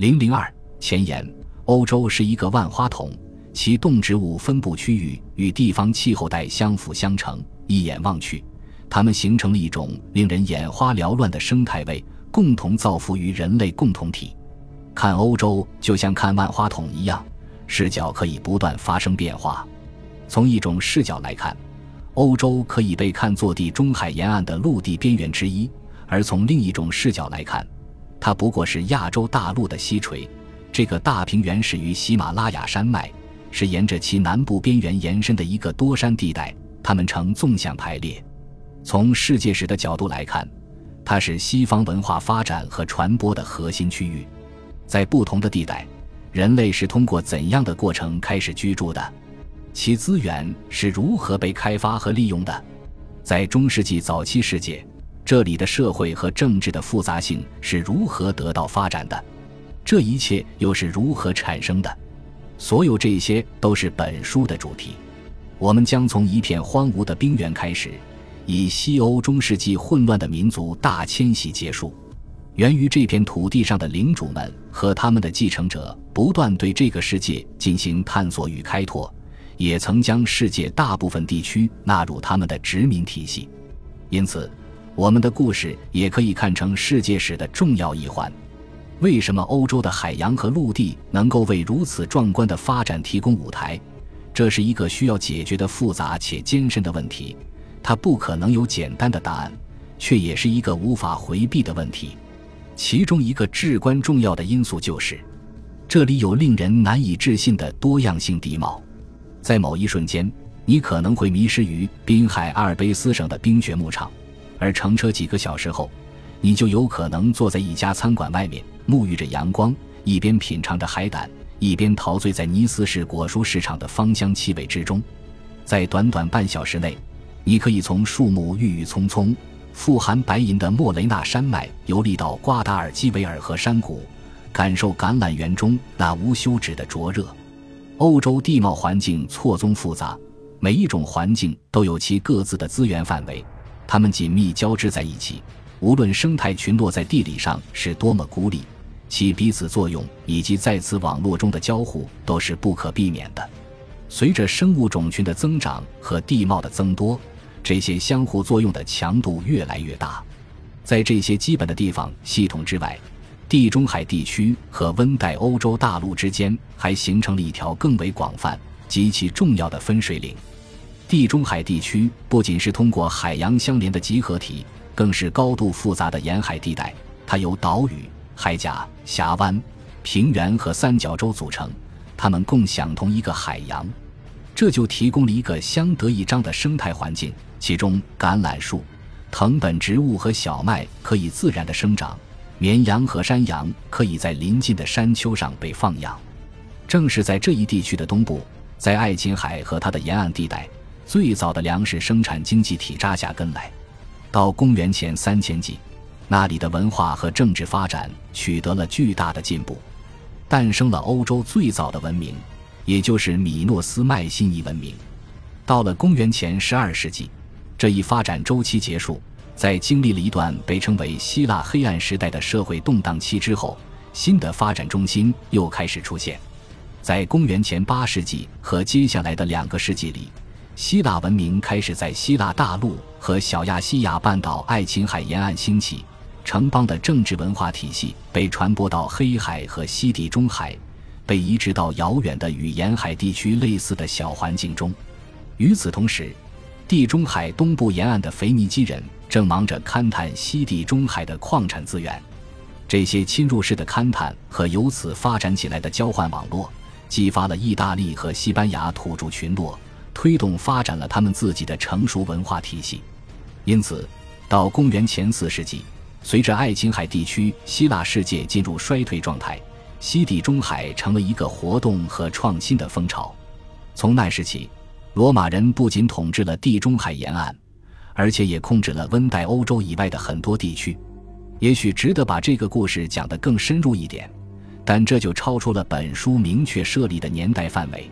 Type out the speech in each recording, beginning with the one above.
零零二前言：欧洲是一个万花筒，其动植物分布区域与地方气候带相辅相成。一眼望去，它们形成了一种令人眼花缭乱的生态位，共同造福于人类共同体。看欧洲就像看万花筒一样，视角可以不断发生变化。从一种视角来看，欧洲可以被看作地中海沿岸的陆地边缘之一；而从另一种视角来看，它不过是亚洲大陆的西垂。这个大平原始于喜马拉雅山脉，是沿着其南部边缘延伸的一个多山地带，它们呈纵向排列。从世界史的角度来看，它是西方文化发展和传播的核心区域。在不同的地带，人类是通过怎样的过程开始居住的？其资源是如何被开发和利用的？在中世纪早期世界，这里的社会和政治的复杂性是如何得到发展的？这一切又是如何产生的？所有这些都是本书的主题。我们将从一片荒芜的冰原开始，以西欧中世纪混乱的民族大迁徙结束。源于这片土地上的领主们和他们的继承者不断对这个世界进行探索与开拓，也曾将世界大部分地区纳入他们的殖民体系。因此，我们的故事也可以看成世界史的重要一环。为什么欧洲的海洋和陆地能够为如此壮观的发展提供舞台？这是一个需要解决的复杂且艰深的问题，它不可能有简单的答案，却也是一个无法回避的问题。其中一个至关重要的因素就是，这里有令人难以置信的多样性地貌。在某一瞬间，你可能会迷失于滨海阿尔卑斯省的冰雪牧场，而乘车几个小时后，你就有可能坐在一家餐馆外面，沐浴着阳光，一边品尝着海胆，一边陶醉在尼斯市果蔬市场的芳香气味之中。在短短半小时内，你可以从树木郁郁葱葱。富含白银的莫雷纳山脉游历到瓜达尔基维尔河山谷，感受橄榄园中那无休止的灼热。欧洲地貌环境错综复杂，每一种环境都有其各自的资源范围，它们紧密交织在一起。无论生态群落在地理上是多么孤立，其彼此作用以及在此网络中的交互都是不可避免的。随着生物种群的增长和地貌的增多。这些相互作用的强度越来越大，在这些基本的地方系统之外，地中海地区和温带欧洲大陆之间还形成了一条更为广泛、极其重要的分水岭。地中海地区不仅是通过海洋相连的集合体，更是高度复杂的沿海地带。它由岛屿、海岬、峡湾、平原和三角洲组成，它们共享同一个海洋，这就提供了一个相得益彰的生态环境。其中，橄榄树、藤本植物和小麦可以自然的生长，绵羊和山羊可以在邻近的山丘上被放养。正是在这一地区的东部，在爱琴海和它的沿岸地带，最早的粮食生产经济体扎下根来。到公元前三千纪，那里的文化和政治发展取得了巨大的进步，诞生了欧洲最早的文明，也就是米诺斯迈锡尼文明。到了公元前十二世纪。这一发展周期结束，在经历了一段被称为希腊黑暗时代的社会动荡期之后，新的发展中心又开始出现。在公元前八世纪和接下来的两个世纪里，希腊文明开始在希腊大陆和小亚细亚半岛爱琴海沿岸兴起，城邦的政治文化体系被传播到黑海和西地中海，被移植到遥远的与沿海地区类似的小环境中。与此同时，地中海东部沿岸的腓尼基人正忙着勘探西地中海的矿产资源，这些侵入式的勘探和由此发展起来的交换网络，激发了意大利和西班牙土著群落，推动发展了他们自己的成熟文化体系。因此，到公元前四世纪，随着爱琴海地区希腊世界进入衰退状态，西地中海成了一个活动和创新的风潮。从那时起。罗马人不仅统治了地中海沿岸，而且也控制了温带欧洲以外的很多地区。也许值得把这个故事讲得更深入一点，但这就超出了本书明确设立的年代范围。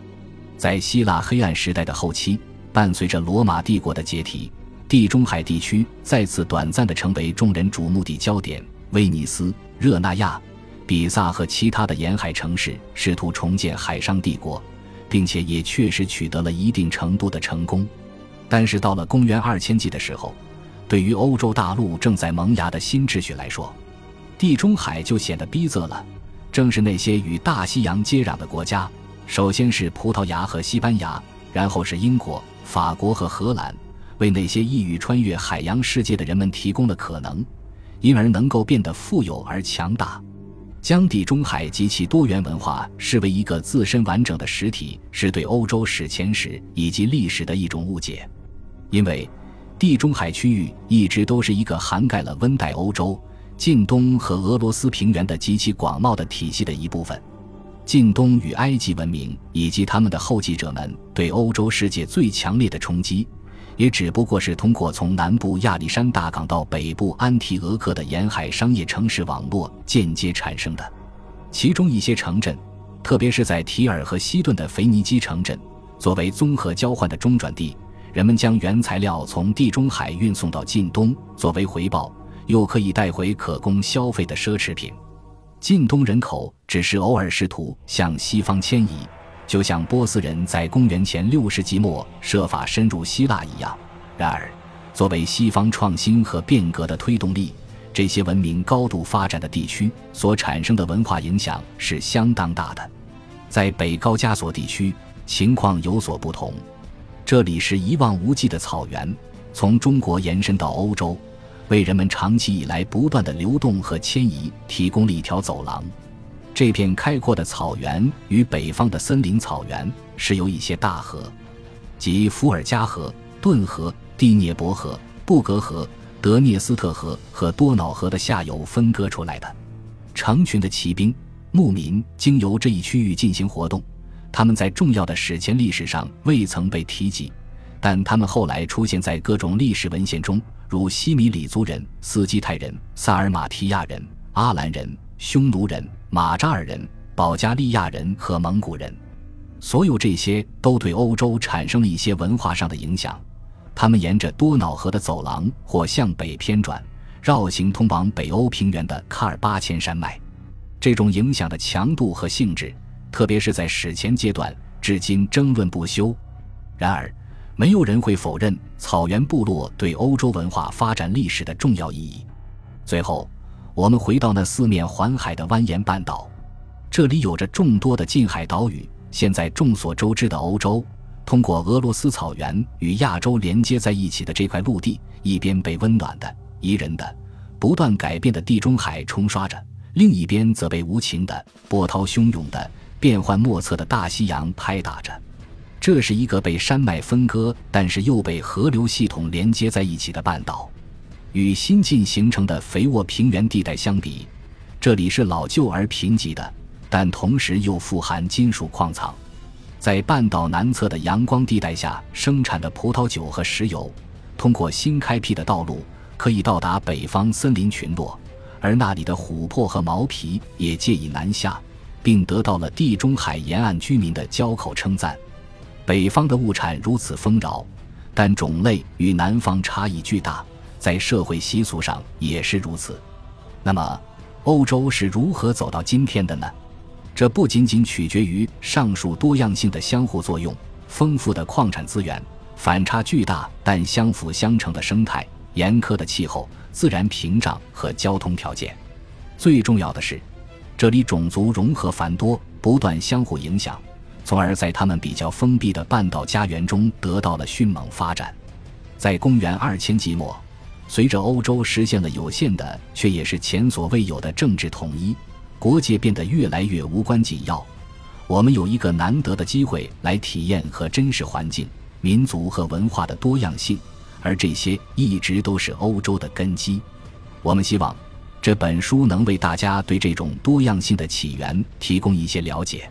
在希腊黑暗时代的后期，伴随着罗马帝国的解体，地中海地区再次短暂地成为众人瞩目的焦点。威尼斯、热那亚、比萨和其他的沿海城市试图重建海上帝国，并且也确实取得了一定程度的成功。但是到了公元二千纪的时候，对于欧洲大陆正在萌芽的新秩序来说，地中海就显得逼仄了。正是那些与大西洋接壤的国家，首先是葡萄牙和西班牙，然后是英国、法国和荷兰，为那些意欲穿越海洋世界的人们提供了可能，因而能够变得富有而强大。将地中海及其多元文化视为一个自身完整的实体，是对欧洲史前史以及历史的一种误解，因为地中海区域一直都是一个涵盖了温带欧洲。近东和俄罗斯平原的极其广袤的体系的一部分，近东与埃及文明以及他们的后继者们对欧洲世界最强烈的冲击，也只不过是通过从南部亚历山大港到北部安提俄克的沿海商业城市网络间接产生的。其中一些城镇，特别是在提尔和西顿的腓尼基城镇，作为综合交换的中转地，人们将原材料从地中海运送到近东，作为回报。又可以带回可供消费的奢侈品。近东人口只是偶尔试图向西方迁移，就像波斯人在公元前六世纪末设法深入希腊一样。然而，作为西方创新和变革的推动力，这些文明高度发展的地区所产生的文化影响是相当大的。在北高加索地区，情况有所不同。这里是一望无际的草原，从中国延伸到欧洲。为人们长期以来不断的流动和迁移提供了一条走廊。这片开阔的草原与北方的森林草原是由一些大河，即伏尔加河、顿河、第聂伯河、布格河、德涅斯特河和多瑙河的下游分割出来的。成群的骑兵、牧民经由这一区域进行活动，他们在重要的史前历史上未曾被提及，但他们后来出现在各种历史文献中。如西米里族人、斯基泰人、萨尔马提亚人、阿兰人、匈奴人、马扎尔人、保加利亚人和蒙古人，所有这些都对欧洲产生了一些文化上的影响。他们沿着多瑙河的走廊或向北偏转，绕行通往北欧平原的喀尔巴阡山脉。这种影响的强度和性质，特别是在史前阶段，至今争论不休。然而，没有人会否认草原部落对欧洲文化发展历史的重要意义。最后，我们回到那四面环海的蜿蜒半岛，这里有着众多的近海岛屿。现在众所周知的欧洲，通过俄罗斯草原与亚洲连接在一起的这块陆地，一边被温暖的、宜人的、不断改变的地中海冲刷着，另一边则被无情的、波涛汹涌的、变幻莫测的大西洋拍打着。这是一个被山脉分割，但是又被河流系统连接在一起的半岛。与新近形成的肥沃平原地带相比，这里是老旧而贫瘠的，但同时又富含金属矿藏。在半岛南侧的阳光地带下生产的葡萄酒和石油，通过新开辟的道路可以到达北方森林群落，而那里的琥珀和毛皮也借以南下，并得到了地中海沿岸居民的交口称赞。北方的物产如此丰饶，但种类与南方差异巨大，在社会习俗上也是如此。那么，欧洲是如何走到今天的呢？这不仅仅取决于上述多样性的相互作用、丰富的矿产资源、反差巨大但相辅相成的生态、严苛的气候、自然屏障和交通条件。最重要的是，这里种族融合繁多，不断相互影响。从而在他们比较封闭的半岛家园中得到了迅猛发展。在公元二千纪末，随着欧洲实现了有限的却也是前所未有的政治统一，国界变得越来越无关紧要。我们有一个难得的机会来体验和真实环境、民族和文化的多样性，而这些一直都是欧洲的根基。我们希望这本书能为大家对这种多样性的起源提供一些了解。